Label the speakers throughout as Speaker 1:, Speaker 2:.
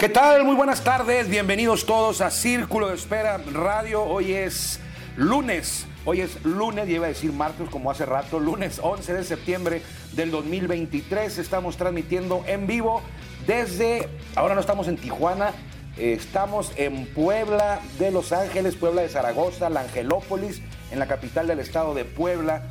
Speaker 1: ¿Qué tal? Muy buenas tardes, bienvenidos todos a Círculo de Espera Radio. Hoy es lunes, hoy es lunes, y iba a decir martes como hace rato, lunes 11 de septiembre del 2023. Estamos transmitiendo en vivo desde, ahora no estamos en Tijuana, eh, estamos en Puebla de Los Ángeles, Puebla de Zaragoza, la Angelópolis, en la capital del estado de Puebla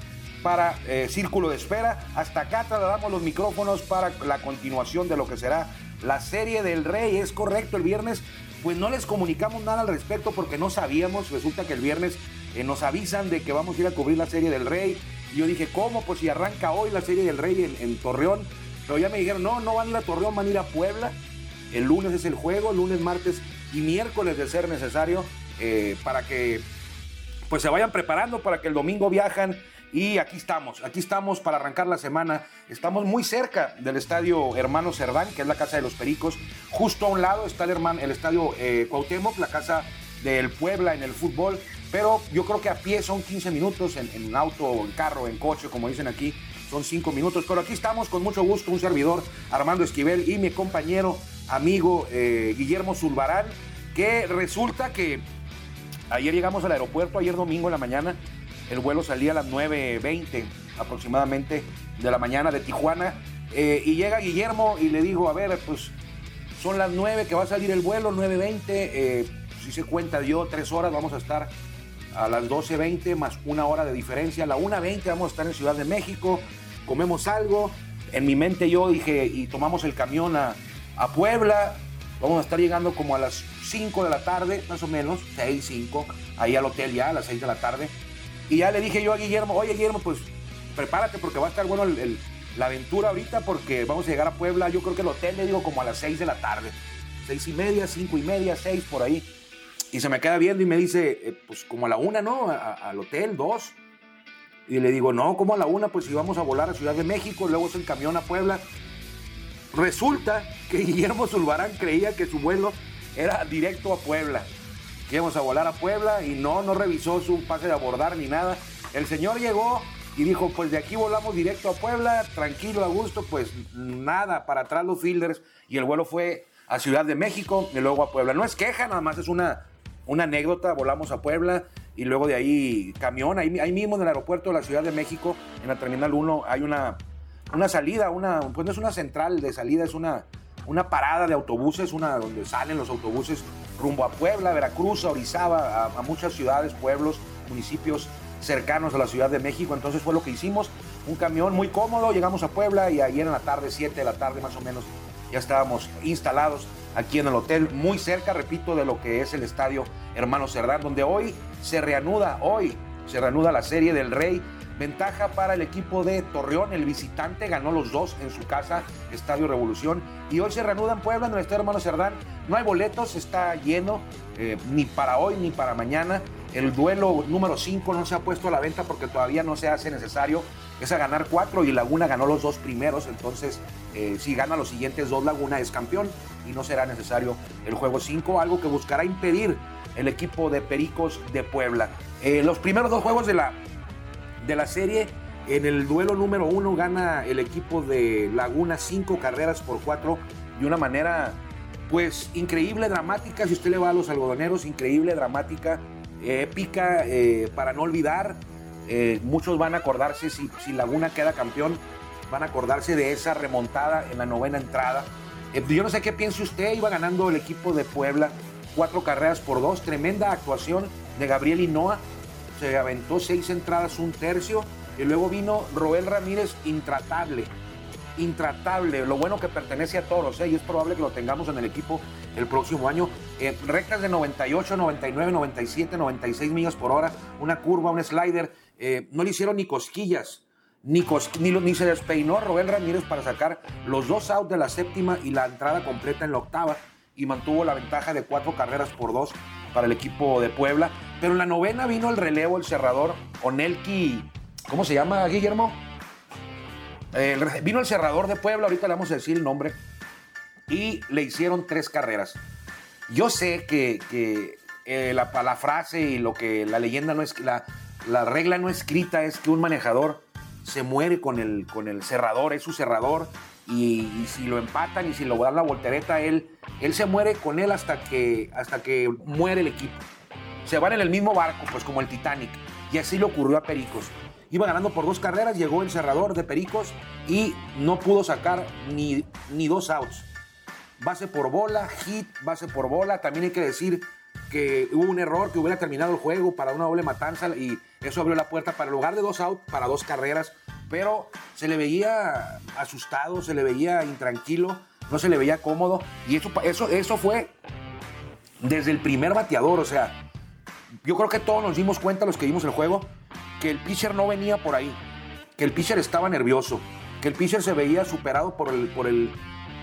Speaker 1: para eh, Círculo de Espera. Hasta acá trasladamos los micrófonos para la continuación de lo que será la serie del Rey. Es correcto, el viernes pues no les comunicamos nada al respecto porque no sabíamos. Resulta que el viernes eh, nos avisan de que vamos a ir a cubrir la serie del Rey. Y yo dije, ¿cómo? Pues si arranca hoy la serie del Rey en, Torreón. Pero ya me dijeron, no, no van a ir a Torreón, van a ir a Puebla. El lunes es el juego, lunes, martes y miércoles de ser necesario eh, para que pues se vayan preparando para que el domingo viajan y aquí estamos, aquí estamos para arrancar la semana. Estamos muy cerca del estadio Hermano Cerdán, que es la casa de los Pericos. Justo a un lado está el, hermano, el estadio eh, Cuauhtémoc, la casa del Puebla en el fútbol. Pero yo creo que a pie son 15 minutos, en, en auto, en carro, en coche, como dicen aquí, son 5 minutos. Pero aquí estamos con mucho gusto, un servidor, Armando Esquivel, y mi compañero, amigo eh, Guillermo Zulbarán, que resulta que ayer llegamos al aeropuerto, ayer domingo en la mañana, el vuelo salía a las 9.20 aproximadamente de la mañana de Tijuana. eh, y llega Guillermo y le digo, a ver, pues son las 9 que va a salir el vuelo, 9.20. Eh, si se cuenta yo, tres horas, vamos a estar a las 12.20 más una hora de diferencia. A la 1.20 vamos a estar en Ciudad de México, comemos algo. En mi mente yo dije, y tomamos el camión a, a Puebla. Vamos a estar llegando como a las 5 de la tarde, más o menos, 6, 5, ahí al hotel ya a las 6 de la tarde. Y ya le dije yo a Guillermo, oye Guillermo, pues prepárate porque va a estar bueno el- el- la aventura ahorita porque vamos a llegar a Puebla, yo creo que el hotel le digo como a las 6 de la tarde. Seis y media, cinco y media, seis por ahí. Y se me queda viendo y me dice, eh, pues como a la una, ¿no? Al hotel, dos. Y le digo, no, como a la una, pues si vamos a volar a Ciudad de México, luego es en camión a Puebla. Resulta que Guillermo Zulbarán creía que su vuelo era directo a Puebla. Íbamos a volar a Puebla y no, no revisó su pase de abordar ni nada. El señor llegó y dijo, pues de aquí volamos directo a Puebla, tranquilo, a gusto, pues nada, para atrás los fielders. Y el vuelo fue a Ciudad de México y luego a Puebla. No es queja, nada más es una, una anécdota. Volamos a Puebla y luego de ahí camión. Ahí, ahí mismo en el aeropuerto de la Ciudad de México, en la Terminal 1, hay una, una salida, una, pues no es una central de salida, es una, una parada de autobuses, una donde salen los autobuses rumbo a Puebla, Veracruz, Orizaba, a, a muchas ciudades, pueblos, municipios cercanos a la Ciudad de México. Entonces fue lo que hicimos, un camión muy cómodo, llegamos a Puebla y ayer en la tarde, 7 de la tarde más o menos, ya estábamos instalados aquí en el hotel, muy cerca, repito, de lo que es el estadio Hermano Cerdán, donde hoy se reanuda, hoy se reanuda la serie del Rey. Ventaja para el equipo de Torreón, el visitante ganó los dos en su casa, Estadio Revolución. Y hoy se reanuda en Puebla, en el Estadio Hermano Cerdán. No hay boletos, está lleno, eh, ni para hoy ni para mañana. El duelo número 5 no se ha puesto a la venta porque todavía no se hace necesario. Es a ganar cuatro y Laguna ganó los dos primeros. Entonces, eh, si gana los siguientes dos, Laguna es campeón y no será necesario el juego 5, algo que buscará impedir el equipo de Pericos de Puebla. Eh, los primeros dos juegos de la, de la serie, en el duelo número uno gana el equipo de Laguna cinco carreras por cuatro de una manera pues increíble, dramática, si usted le va a los algodoneros, increíble, dramática, épica, eh, para no olvidar. Eh, muchos van a acordarse, si, si Laguna queda campeón, van a acordarse de esa remontada en la novena entrada. Eh, yo no sé qué piensa usted, iba ganando el equipo de Puebla, cuatro carreras por dos, tremenda actuación de Gabriel Hinoa, se aventó seis entradas, un tercio, y luego vino Roel Ramírez intratable, intratable. Lo bueno que pertenece a Toros, ¿eh? y es probable que lo tengamos en el equipo el próximo año. Eh, rectas de 98, 99, 97, 96 millas por hora, una curva, un slider. Eh, no le hicieron ni cosquillas. Ni, ni, ni, se despeinó Roel Ramírez para sacar los dos outs de la séptima y la entrada completa en la octava y mantuvo la ventaja de cuatro carreras por dos para el equipo de Puebla. Pero en la novena vino el relevo, el cerrador, Onelki, ¿cómo se llama, Guillermo? vino el cerrador de Puebla, ahorita le vamos a decir el nombre, y le hicieron tres carreras. Yo sé que, eh, la, la, frase y lo que la leyenda no es, la, la regla no escrita es que un manejador se muere con el, con el cerrador, es su cerrador, y, si lo empatan y si lo dan la voltereta, él, él se muere con él hasta que, hasta que muere el equipo. Se van en el mismo barco, pues como el Titanic. Y así le ocurrió a Pericos. Iba ganando por dos carreras, llegó el cerrador de Pericos y no pudo sacar ni, ni dos outs. Base por bola, hit, base por bola. También hay que decir que hubo un error, que hubiera terminado el juego para una doble matanza y eso abrió la puerta para el lugar de dos outs, para dos carreras pero se le veía asustado, se le veía intranquilo, no se le veía cómodo. Y eso, eso, eso fue desde el primer bateador. O sea, yo creo que todos nos dimos cuenta, los que vimos el juego, que el pitcher no venía por ahí, que el pitcher estaba nervioso, que el pitcher se veía superado por el, por el,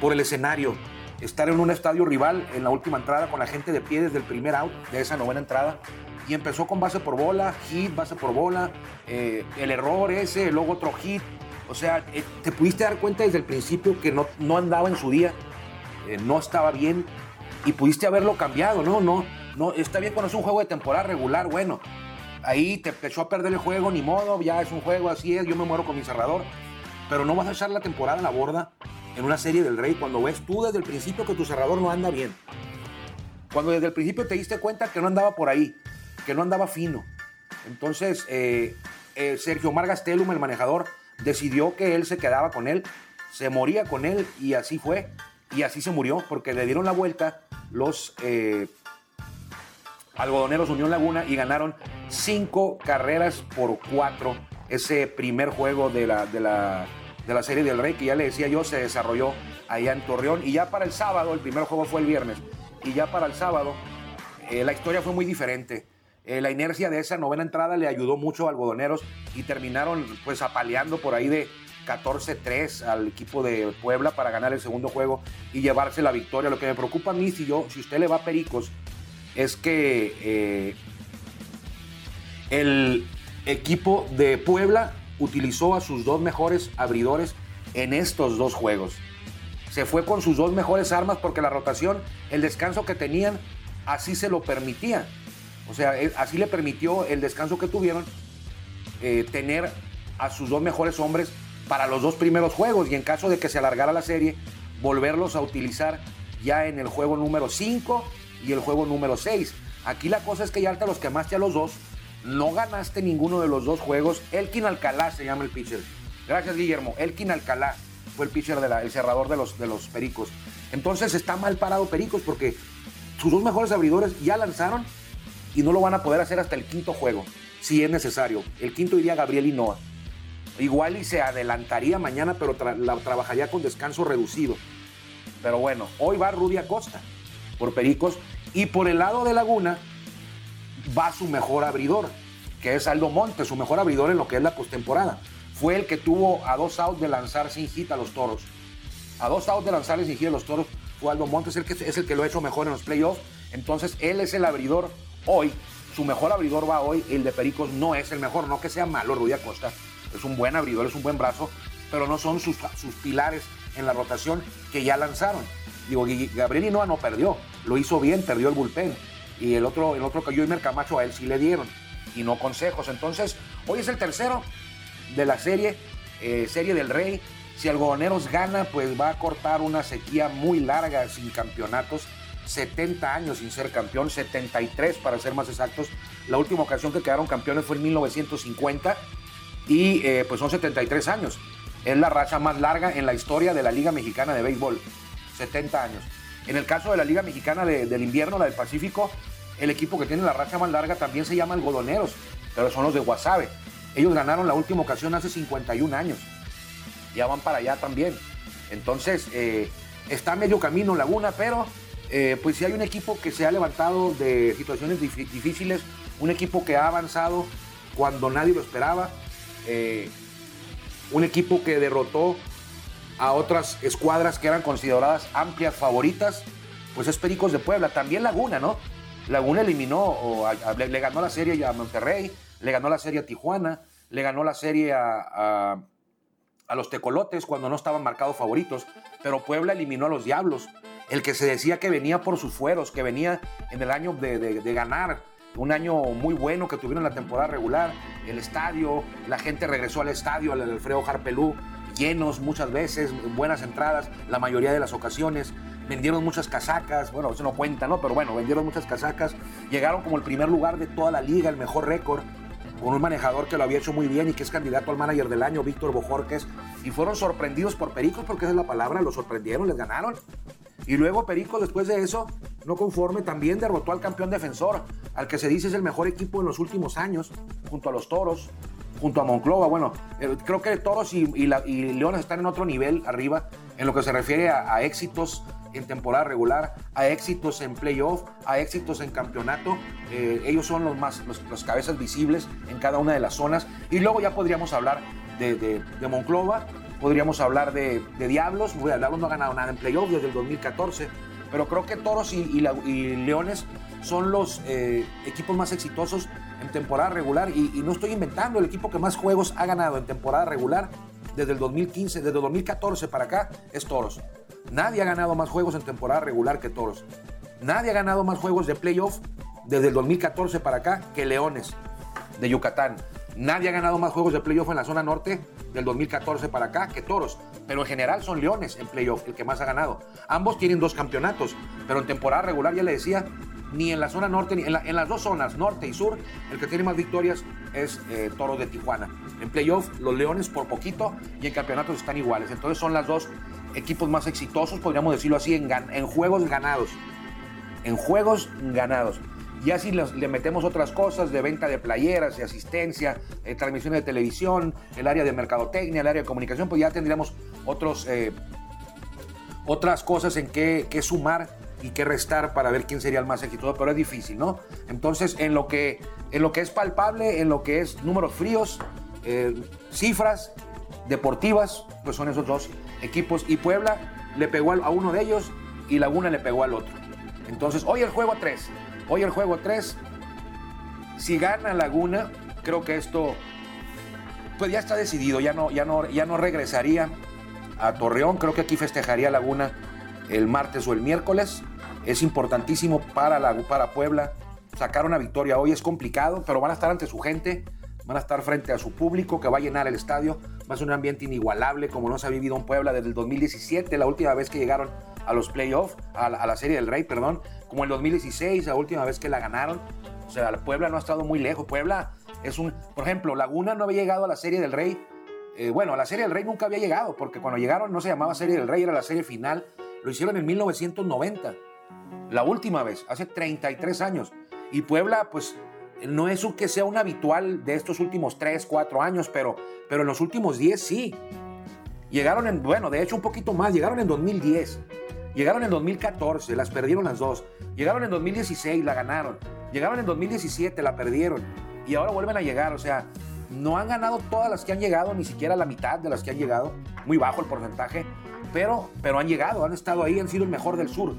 Speaker 1: por el escenario. Estar en un estadio rival en la última entrada con la gente de pie desde el primer out de esa novena entrada y empezó con base por bola, hit, base por bola, eh, el error ese, luego otro hit. O sea, eh, te pudiste dar cuenta desde el principio que no, no andaba en su día, eh, no estaba bien y pudiste haberlo cambiado, ¿no? No, no, está bien cuando es un juego de temporada regular, bueno. Ahí te empezó a perder el juego, ni modo, ya es un juego, así es, yo me muero con mi cerrador. Pero no vas a echar la temporada en la borda en una serie del Rey cuando ves tú desde el principio que tu cerrador no anda bien. Cuando desde el principio te diste cuenta que no andaba por ahí que no andaba fino. Entonces, eh, eh, Sergio Margastelum, el manejador, decidió que él se quedaba con él, se moría con él y así fue. Y así se murió porque le dieron la vuelta los eh, algodoneros Unión Laguna y ganaron cinco carreras por cuatro. Ese primer juego de la, de la, de la Serie del Rey, que ya le decía yo, se desarrolló allá en Torreón. Y ya para el sábado, el primer juego fue el viernes, y ya para el sábado, la historia fue muy diferente. Eh, la inercia de esa novena entrada le ayudó mucho a Algodoneros y terminaron pues apaleando por ahí de 14-3 al equipo de Puebla para ganar el segundo juego y llevarse la victoria. Lo que me preocupa a mí, si, yo, si usted le va a Pericos, es que eh, el equipo de Puebla utilizó a sus dos mejores abridores en estos dos juegos. Se fue con sus dos mejores armas porque la rotación, el descanso que tenían, así se lo permitía. O sea, así le permitió el descanso que tuvieron eh, tener a sus dos mejores hombres para los dos primeros juegos y en caso de que se alargara la serie, volverlos a utilizar ya en el juego número 5 y el juego número 6. Aquí la cosa es que ya te los quemaste a los dos, no ganaste ninguno de los dos juegos. Elkin Alcalá se llama el pitcher. Gracias, Guillermo. Elkin Alcalá fue el pitcher, de el cerrador de los, de los Pericos. Entonces está mal parado Pericos porque sus dos mejores abridores ya lanzaron y no lo van a poder hacer hasta el quinto juego, si es necesario. El quinto iría Gabriel Hinoa. Igual y se adelantaría mañana, pero la trabajaría con descanso reducido. Pero bueno, hoy va Rudy Acosta por Pericos y por el lado de Laguna va su mejor abridor, que es Aldo Montes, su mejor abridor en lo que es la postemporada. Fue el que tuvo a dos outs de lanzar sin hit a los toros. A dos outs de lanzar sin hit a los toros fue Aldo Montes, el que, es el que lo ha hecho mejor en los playoffs. Entonces él es el abridor Hoy, su mejor abridor va hoy, el de Pericos no es el mejor, no que sea malo Rudy Acosta, es un buen abridor, es un buen brazo, pero no son sus, sus pilares en la rotación que ya lanzaron. Digo, Gabriel Inoa no perdió, lo hizo bien, perdió el bullpen. Y el otro, el otro cayó y Mercamacho a él sí le dieron, y no consejos. Entonces, hoy es el tercero de la serie, eh, Serie del Rey. Si Algodoneros gana, pues va a cortar una sequía muy larga sin campeonatos 70 años sin ser campeón, 73 para ser más exactos. La última ocasión que quedaron campeones fue en 1950 y eh, pues son 73 años. Es la racha más larga en la historia de la Liga Mexicana de Béisbol, 70 años. En el caso de la Liga Mexicana del Invierno, la del Pacífico, el equipo que tiene la racha más larga también se llama Algodoneros. pero son los de Guasave. Ellos ganaron la última ocasión hace 51 años. Ya van para allá también. Entonces, eh, está medio camino Laguna, pero eh, pues si hay un equipo que se ha levantado de situaciones difíciles, un equipo que ha avanzado cuando nadie lo esperaba, eh, un equipo que derrotó a otras escuadras que eran consideradas amplias favoritas, pues es Pericos de Puebla, también Laguna, ¿no? Laguna eliminó, o le, ganó la serie a Monterrey, le ganó la serie a Tijuana, le ganó la serie a, a los Tecolotes cuando no estaban marcados favoritos, pero Puebla eliminó a los Diablos, el que se decía que venía por sus fueros, que venía en el año de, ganar, un año muy bueno que tuvieron la temporada regular, el estadio, la gente regresó al estadio, al Alfredo Harpelú, llenos muchas veces, buenas entradas, la mayoría de las ocasiones, vendieron muchas casacas, bueno, eso no cuenta, ¿no? Pero bueno, vendieron muchas casacas, llegaron como el primer lugar de toda la liga, el mejor récord, con un manejador que lo había hecho muy bien y que es candidato al manager del año, Víctor Bojorques, y fueron sorprendidos por Pericos, porque esa es la palabra, los sorprendieron, les ganaron. Y luego Pericos, después de eso, no conforme, también derrotó al campeón defensor, al que se dice es el mejor equipo en los últimos años, junto a los Toros, junto a Monclova. Bueno, eh, creo que Toros y, Leones están en otro nivel arriba en lo que se refiere a, éxitos en temporada regular, a éxitos en playoff, a éxitos en campeonato. Eh, ellos son los más, los, cabezas visibles en cada una de las zonas. Y luego ya podríamos hablar de, de Monclova, podríamos hablar de, Diablos. Diablos no ha ganado nada en playoff desde el 2014. Pero creo que Toros y, Leones son los eh, equipos más exitosos en temporada regular. Y, no estoy inventando, el equipo que más juegos ha ganado en temporada regular desde el 2015, desde el 2014 para acá, es Toros. Nadie ha ganado más juegos en temporada regular que Toros. Nadie ha ganado más juegos de playoff desde el 2014 para acá que Leones de Yucatán. Nadie ha ganado más juegos de playoff en la zona norte del 2014 para acá que Toros, pero en general son Leones en playoff el que más ha ganado. Ambos tienen dos campeonatos, pero en temporada regular ya le decía, ni en la zona norte, ni en, las dos zonas, norte y sur, el que tiene más victorias es eh, Toros de Tijuana. En playoff los Leones por poquito y en campeonatos están iguales. Entonces son las dos equipos más exitosos, podríamos decirlo así, en, en juegos ganados. En juegos ganados. Ya si le metemos otras cosas de venta de playeras, de asistencia, eh, transmisión de televisión, el área de mercadotecnia, el área de comunicación, pues ya tendríamos otros, eh, otras cosas en qué, sumar y qué restar para ver quién sería el más exitoso, pero es difícil, ¿no? Entonces, en lo que, en lo que es palpable, en lo que es números fríos, eh, cifras deportivas, pues son esos dos equipos. Y Puebla le pegó a uno de ellos y Laguna le pegó al otro. Entonces, hoy el juego a tres. Hoy el juego 3. Si gana Laguna, creo que esto pues ya está decidido, ya no, ya no, ya no regresaría a Torreón. Creo que aquí festejaría Laguna el martes o el miércoles. Es importantísimo para, la, para Puebla sacar una victoria hoy. Es complicado, pero van a estar ante su gente, van a estar frente a su público que va a llenar el estadio. Va a ser un ambiente inigualable como no se ha vivido en Puebla desde el 2017, la última vez que llegaron a los playoffs, a, a la Serie del Rey, perdón como el 2016, la última vez que la ganaron. O sea, Puebla no ha estado muy lejos. Puebla es un, por ejemplo, Laguna no había llegado a la Serie del Rey. Eh, bueno, a la Serie del Rey nunca había llegado, porque cuando llegaron no se llamaba Serie del Rey, era la serie final. Lo hicieron en 1990, la última vez, hace 33 años. Y Puebla, pues, no es que sea un habitual de estos últimos 3, 4 años, pero, pero en los últimos 10 sí. Llegaron en, bueno, de hecho un poquito más, llegaron en 2010. Llegaron en 2014, las perdieron las dos. Llegaron en 2016, la ganaron. Llegaron en 2017, la perdieron. Y ahora vuelven a llegar. O sea, no han ganado todas las que han llegado, ni siquiera la mitad de las que han llegado. Muy bajo el porcentaje. Pero, pero han llegado, han estado ahí, han sido el mejor del sur.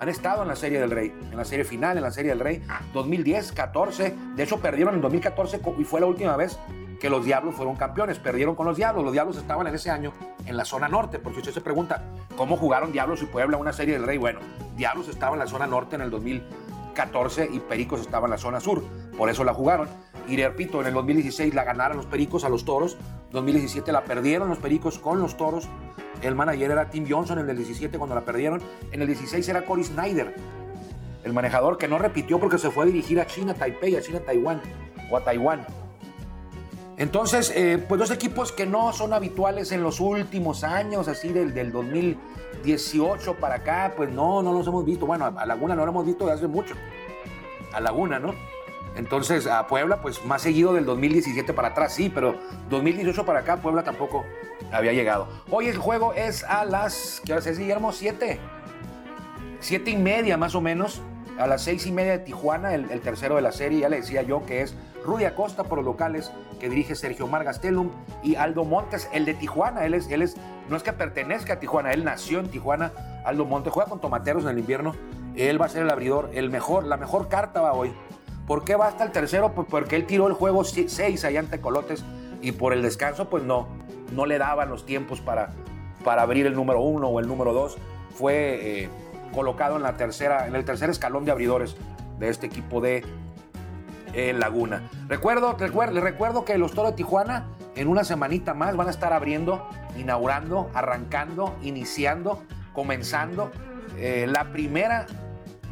Speaker 1: Han estado en la Serie del Rey, en la Serie Final, en la Serie del Rey 2010, 14. De hecho, perdieron en 2014 y fue la última vez que los Diablos fueron campeones. Perdieron con los Diablos. Los Diablos estaban en ese año en la zona norte. Porque usted se pregunta, ¿cómo jugaron Diablos y Puebla una serie del Rey? Bueno, Diablos estaba en la zona norte en el 2014 y Pericos estaba en la zona sur. Por eso la jugaron. Y repito, en el 2016 la ganaron los Pericos a los Toros. 2017 la perdieron los Pericos con los Toros. El manager era Tim Johnson en el 17 cuando la perdieron. En el 16 era Cory Snyder, el manejador que no repitió porque se fue a dirigir a China, Taipei, a China, Taiwán o a Taiwán. Entonces, eh, pues dos equipos que no son habituales en los últimos años, así del, del 2018 para acá, pues no, no los hemos visto. Bueno, a Laguna no lo hemos visto desde hace mucho. A Laguna, ¿no? Entonces, a Puebla, pues más seguido del 2017 para atrás, sí, pero 2018 para acá, Puebla tampoco había llegado. Hoy el juego es a las, ¿qué hora es, Guillermo? Siete. Siete y media más o menos. A las seis y media de Tijuana, el, tercero de la serie, ya le decía yo que es Rudy Acosta por los locales, que dirige Sergio Margastelum, y Aldo Montes, el de Tijuana. Él es, él es, no es que pertenezca a Tijuana, él nació en Tijuana. Aldo Montes juega con tomateros en el invierno. Él va a ser el abridor, el mejor, la mejor carta va hoy. ¿Por qué va hasta el tercero? Pues porque él tiró el juego 6 allá ante Colotes y por el descanso, pues no, no le daban los tiempos para, para abrir el número uno o el número dos. Fue eh, colocado en, la tercera, en el tercer escalón de abridores de este equipo de eh, Laguna. Recuerdo, recuerdo, recuerdo que los Toros de Tijuana en una semanita más van a estar abriendo, inaugurando, arrancando, iniciando, comenzando eh, la primera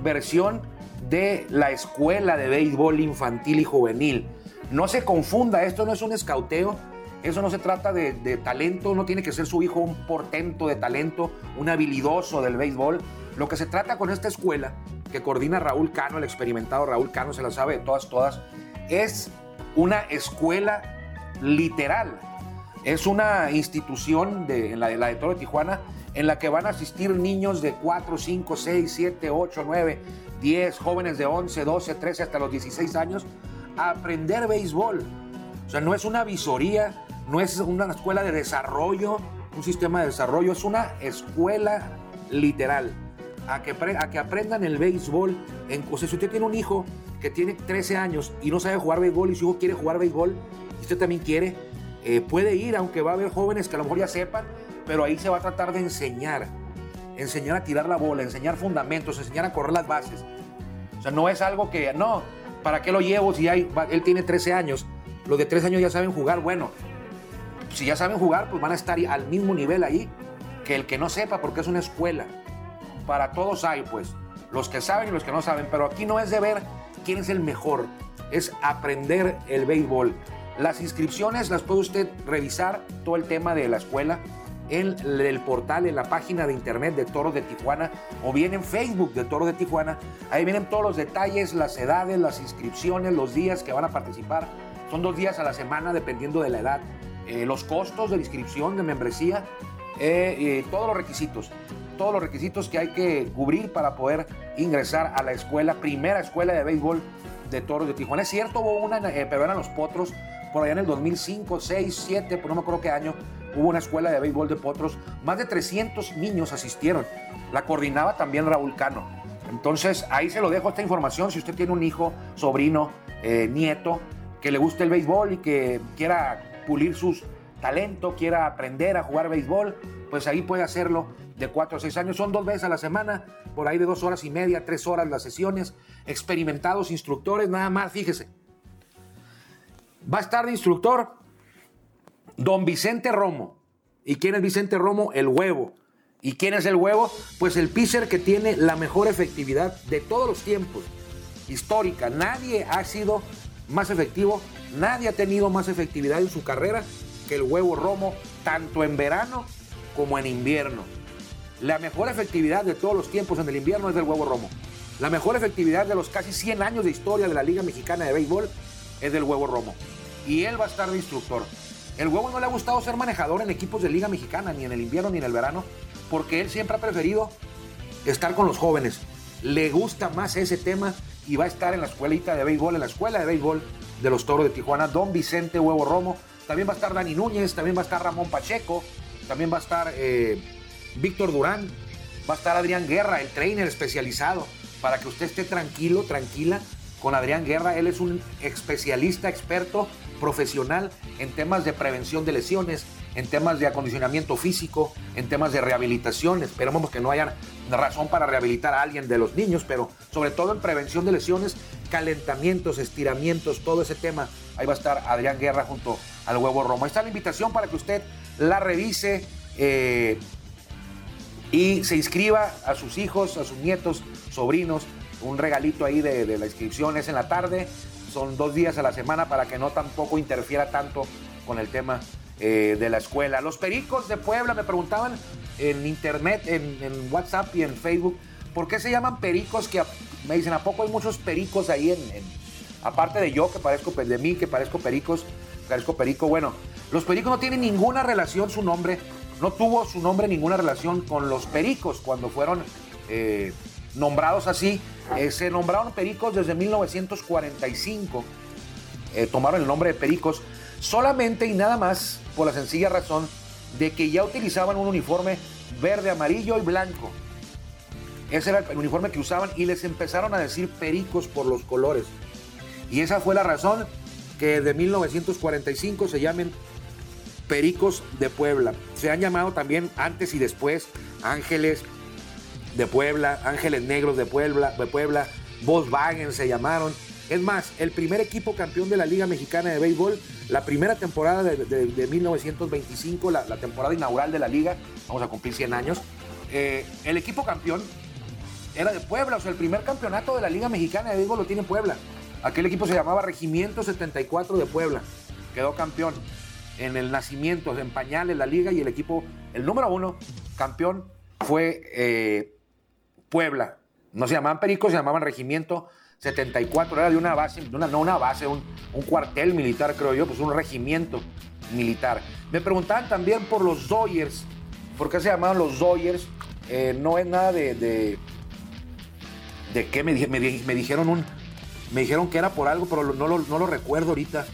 Speaker 1: versión de la escuela de béisbol infantil y juvenil. No se confunda, esto no es un escauteo, eso no se trata de, talento, no tiene que ser su hijo un portento de talento, un habilidoso del béisbol. Lo que se trata con esta escuela, que coordina Raúl Cano, el experimentado Raúl Cano, se la sabe de todas, todas, es una escuela literal. Es una institución de, en la, la de Toro de Tijuana en la que van a asistir niños de 4, 5, 6, 7, 8, 9, 10, jóvenes de 11, 12, 13 hasta los 16 años a aprender béisbol. O sea, no es una visoría, no es una escuela de desarrollo, un sistema de desarrollo, es una escuela literal. A que, a que aprendan el béisbol. En, o sea, si usted tiene un hijo que tiene 13 años y no sabe jugar béisbol y su hijo quiere jugar béisbol y usted también quiere, eh, puede ir, aunque va a haber jóvenes que a lo mejor ya sepan, pero ahí se va a tratar de enseñar. Enseñar a tirar la bola, enseñar fundamentos, enseñar a correr las bases. O sea, no es algo que, no, ¿para qué lo llevo si él tiene 13 años? Los de 13 años ya saben jugar. Bueno, si ya saben jugar, pues van a estar al mismo nivel ahí que el que no sepa, porque es una escuela. Para todos hay, pues, los que saben y los que no saben. Pero aquí no es de ver quién es el mejor, es aprender el béisbol. Las inscripciones las puede usted revisar, todo el tema de la escuela, en el portal, en la página de internet de Toro de Tijuana o bien en Facebook de Toro de Tijuana. Ahí vienen todos los detalles, las edades, las inscripciones, los días que van a participar. Son dos días a la semana dependiendo de la edad. Eh, los costos de inscripción, de membresía, eh, todos los requisitos. Todos los requisitos que hay que cubrir para poder ingresar a la escuela, primera escuela de béisbol de Toro de Tijuana. Es cierto, hubo una, eh, pero eran los potros, por allá en el 2005, 6, 7, por no me acuerdo qué año, hubo una escuela de béisbol de potros, más de 300 niños asistieron. La coordinaba también Raúl Cano. Entonces, ahí se lo dejo esta información. Si usted tiene un hijo, sobrino, eh, nieto, que le guste el béisbol y que quiera pulir sus talentos, quiera aprender a jugar béisbol, pues ahí puede hacerlo de 4 a 6 años. Son dos veces a la semana, por ahí de dos horas y media, tres horas las sesiones. Experimentados instructores, nada más, fíjese. Va a estar de instructor Don Vicente Romo. ¿Y quién es Vicente Romo? El huevo. ¿Y quién es el huevo? Pues el pitcher que tiene la mejor efectividad de todos los tiempos. Histórica. Nadie ha sido más efectivo, nadie ha tenido más efectividad en su carrera que el huevo Romo, tanto en verano como en invierno. La mejor efectividad de todos los tiempos en el invierno es del huevo Romo. La mejor efectividad de los casi 100 años de historia de la Liga Mexicana de Béisbol es del huevo Romo. Y él va a estar de instructor. El huevo no le ha gustado ser manejador en equipos de Liga Mexicana, ni en el invierno ni en el verano, porque él siempre ha preferido estar con los jóvenes. Le gusta más ese tema y va a estar en la escuelita de béisbol, en la escuela de béisbol de los Toros de Tijuana, Don Vicente Huevo Romo. También va a estar Dani Núñez, también va a estar Ramón Pacheco, también va a estar eh, Víctor Durán, va a estar Adrián Guerra, el trainer especializado, para que usted esté tranquilo, tranquila con Adrián Guerra. Él es un especialista, experto profesional en temas de prevención de lesiones, en temas de acondicionamiento físico, en temas de rehabilitación. Esperamos que no haya razón para rehabilitar a alguien de los niños, pero sobre todo en prevención de lesiones, calentamientos, estiramientos, todo ese tema. Ahí va a estar Adrián Guerra junto al huevo Romo. Ahí está la invitación para que usted la revise eh, y se inscriba a sus hijos, a sus nietos, sobrinos. Un regalito ahí de, de la inscripción es en la tarde son dos días a la semana para que no tampoco interfiera tanto con el tema eh, de la escuela. Los pericos de Puebla me preguntaban en internet, en, WhatsApp y en Facebook, ¿por qué se llaman pericos? Que me dicen, ¿a poco hay muchos pericos ahí en, Aparte de yo, que parezco de mí, que parezco pericos, parezco perico. Bueno, los pericos no tienen ninguna relación, su nombre, no tuvo su nombre ninguna relación con los pericos cuando fueron eh, nombrados así. Eh, se nombraron pericos desde 1945. Eh, tomaron el nombre de pericos solamente y nada más por la sencilla razón de que ya utilizaban un uniforme verde, amarillo y blanco. Ese era el uniforme que usaban y les empezaron a decir pericos por los colores. Y esa fue la razón que de 1945 se llamen Pericos de Puebla. Se han llamado también antes y después Ángeles de Puebla, Ángeles Negros de Puebla, de Puebla, Volkswagen se llamaron. Es más, el primer equipo campeón de la Liga Mexicana de Béisbol, la primera temporada de, 1925, la, temporada inaugural de la liga, vamos a cumplir 100 años, eh, el equipo campeón era de Puebla, o sea, el primer campeonato de la Liga Mexicana de Béisbol lo tiene Puebla. Aquel equipo se llamaba Regimiento 74 de Puebla, quedó campeón en el nacimiento, en pañales, la liga y el equipo, el número uno campeón fue eh, Puebla. No se llamaban Pericos, se llamaban Regimiento 74, era de una base, una, no una base, un, cuartel militar, creo yo, pues un regimiento militar. Me preguntaban también por los Doyers, ¿por qué se llamaban los Doyers? Eh, no es nada de, de, de qué me, me, me, dijeron un, me dijeron que era por algo, pero no lo recuerdo ahorita.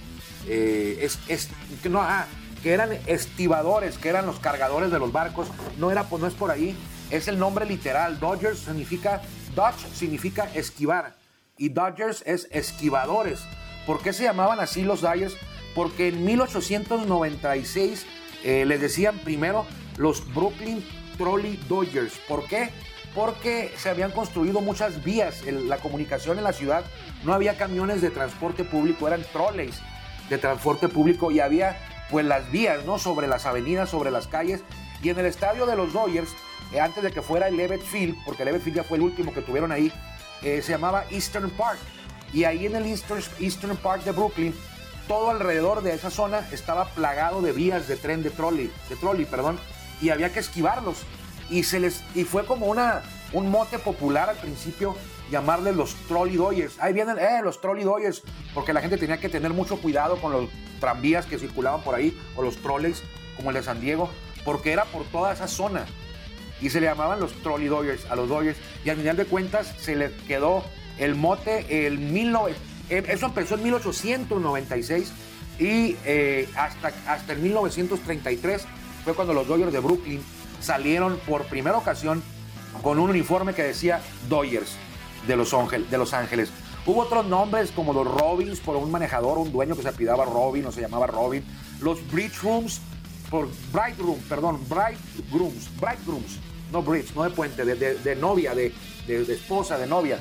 Speaker 1: Eh, es, es, no, ah, que eran estibadores, que eran los cargadores de los barcos. No, era, pues, no es por ahí. Es el nombre literal. Dodgers significa, Dodge significa esquivar y Dodgers es esquivadores. ¿Por qué se llamaban así los Dodgers? Porque en 1896 eh, les decían primero los Brooklyn Trolley Dodgers. ¿Por qué? Porque se habían construido muchas vías, en la comunicación en la ciudad, no había camiones de transporte público, eran trolleys de transporte público y había pues las vías, ¿no? Sobre las avenidas, sobre las calles. Y en el estadio de los Dodgers, eh, antes de que fuera el Levitt Field, porque el Levitt Field ya fue el último que tuvieron ahí, eh, se llamaba Eastern Park. Y ahí en el Eastern, Park de Brooklyn, todo alrededor de esa zona estaba plagado de vías de tren de trolley, de trolley, perdón, y había que esquivarlos. Y, se les, y fue como una, un mote popular al principio llamarle los trolley doyers. Ahí vienen eh, los trolley doyers, porque la gente tenía que tener mucho cuidado con los tranvías que circulaban por ahí, o los trolleys, como el de San Diego, porque era por toda esa zona y se le llamaban los Trolley Dodgers a los Dodgers y al final de cuentas se le quedó el mote el 19, eh, eso empezó en 1896 y eh, hasta, hasta el 1933 fue cuando los Dodgers de Brooklyn salieron por primera ocasión con un uniforme que decía Dodgers de Los, Ángeles, de los Ángeles. Hubo otros nombres como los Robins por un manejador, un dueño que se apidaba Robin o se llamaba Robin. Los Bridge Rooms por Bright Room, perdón, Bright Grooms, no bridge, no de puente, de, novia, de, esposa, de novia,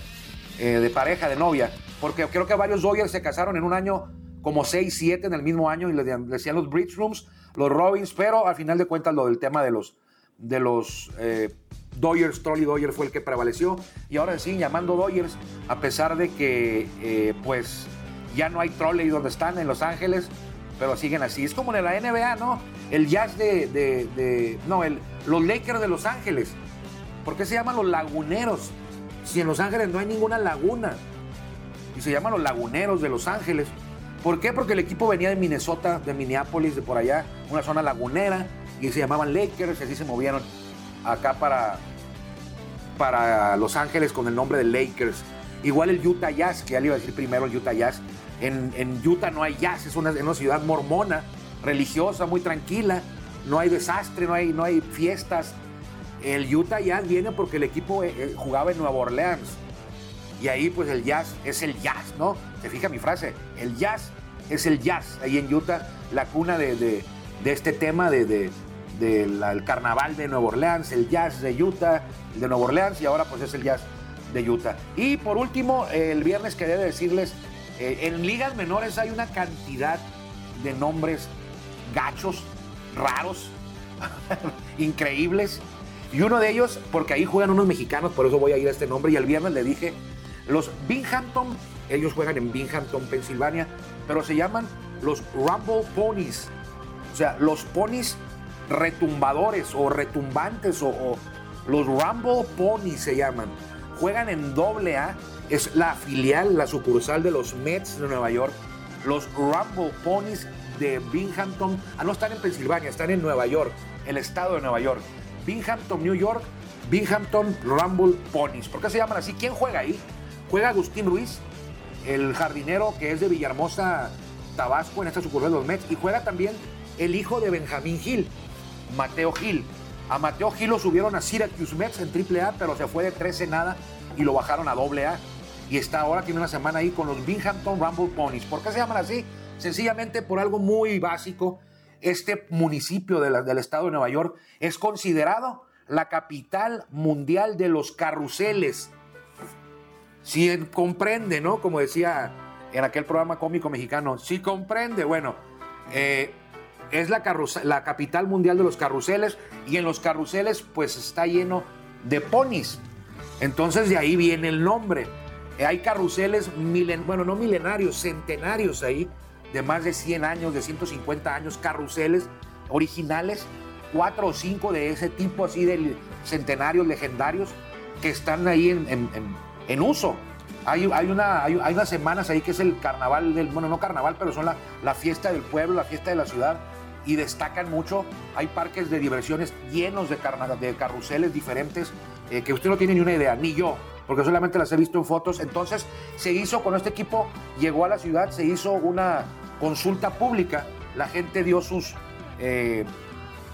Speaker 1: eh, de pareja, de novia. Porque creo que varios Dodgers se casaron en un año como 6, 7 en el mismo año y le, decían los bridge rooms, los Robins, pero al final de cuentas lo del tema de los, de los eh, Dodgers, Trolley Dodgers fue el que prevaleció y ahora siguen llamando Dodgers a pesar de que eh, pues ya no hay trolley donde están en Los Ángeles, pero siguen así. Es como en la NBA, ¿no? El Jazz de, de, no, el, los Lakers de Los Ángeles. ¿Por qué se llaman los Laguneros? Si en Los Ángeles no hay ninguna laguna. Y se llaman los Laguneros de Los Ángeles. ¿Por qué? Porque el equipo venía de Minnesota, de Minneapolis, de por allá, una zona lagunera, y se llamaban Lakers, y así se movieron acá para, para Los Ángeles con el nombre de Lakers. Igual el Utah Jazz, que ya le iba a decir primero el Utah Jazz, en, Utah no hay jazz, es una, ciudad mormona, religiosa, muy tranquila, no hay desastre, no hay, no hay fiestas. El Utah Jazz viene porque el equipo eh, eh, jugaba en Nueva Orleans. Y ahí pues el jazz es el jazz, ¿no? Se fija mi frase, el jazz es el jazz. Ahí en Utah, la cuna de, este tema de, del carnaval de Nueva Orleans, el jazz de Utah, de Nueva Orleans y ahora pues es el jazz de Utah. Y por último, el viernes quería decirles eh, en ligas menores hay una cantidad de nombres gachos, raros, increíbles. Y uno de ellos, porque ahí juegan unos mexicanos, por eso voy a ir a este nombre. Y el viernes le dije, los Binghamton, ellos juegan en Binghamton, Pensilvania, pero se llaman los Rumble Ponies. O sea, los ponis retumbadores o retumbantes o, los Rumble Ponies se llaman. juegan en doble A, es la filial, la sucursal de los Mets de Nueva York, los Rumble Ponies de Binghamton, ah, no están en Pensilvania, están en Nueva York, el estado de Nueva York. Binghamton, New York, Binghamton Rumble Ponies. ¿Por qué se llaman así? ¿Quién juega ahí? Juega Agustín Ruiz, el jardinero que es de Villahermosa, Tabasco, en esta sucursal de los Mets, y juega también el hijo de Benjamín Gil, Mateo Gil. A Mateo Gil lo subieron a Syracuse Mets en AAA, pero se fue de 13 nada y lo bajaron a AA. Y está ahora, tiene una semana ahí con los Binghamton Rumble Ponies. ¿Por qué se llaman así? Sencillamente por algo muy básico. Este municipio del estado de Nueva York es considerado la capital mundial de los carruseles. Si comprende, ¿no? Como decía en aquel programa cómico mexicano, si comprende, bueno, eh, es la, la capital mundial de los carruseles y en los carruseles pues está lleno de ponis. Entonces de ahí viene el nombre. Hay carruseles, milen, bueno, no milenarios, centenarios ahí, de más de 100 años, de 150 años, carruseles originales, cuatro o cinco de ese tipo así de centenarios legendarios que están ahí en, uso. Hay, hay, una, hay, unas semanas ahí que es el carnaval del, bueno, no carnaval, pero son la, la fiesta del pueblo, la fiesta de la ciudad, y destacan mucho. Hay parques de diversiones llenos de, de carruseles diferentes eh, que usted no tiene ni una idea, ni yo, porque solamente las he visto en fotos. Entonces se hizo con este equipo, llegó a la ciudad, se hizo una consulta pública, la gente dio sus eh,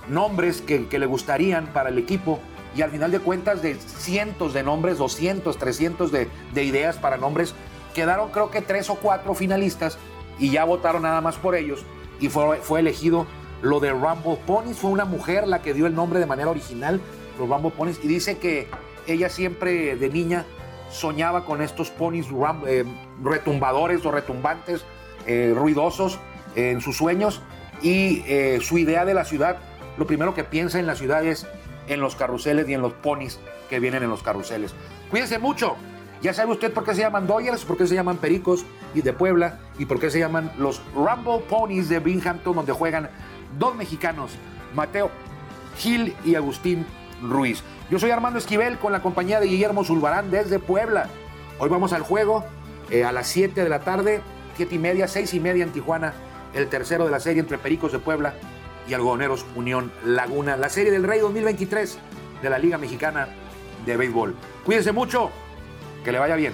Speaker 1: nombres que, le gustarían para el equipo y al final de cuentas de cientos de nombres, 200, 300 de, de ideas para nombres, quedaron creo que tres o cuatro finalistas y ya votaron nada más por ellos y fue, fue elegido lo de Rumble Ponies. Fue una mujer la que dio el nombre de manera original, los Rumble Ponies, y dice que ella siempre de niña soñaba con estos ponis eh, retumbadores o retumbantes, eh, ruidosos en sus sueños y eh, su idea de la ciudad, lo primero que piensa en la ciudad es en los carruseles y en los ponis que vienen en los carruseles. Cuídense mucho. Ya sabe usted por qué se llaman Doyers, por qué se llaman Pericos y de Puebla y por qué se llaman los Rumble Ponies de Binghamton, donde juegan dos mexicanos, Mateo Gil y Agustín Ruiz. Yo soy Armando Esquivel con la compañía de Guillermo Zulbarán desde Puebla. Hoy vamos al juego eh, a las 7 de la tarde, 7 y media, 6 y media en Tijuana, el tercero de la serie entre Pericos de Puebla y Algodoneros Unión Laguna, la serie del Rey 2023 de la Liga Mexicana de Béisbol. Cuídense mucho, que le vaya bien.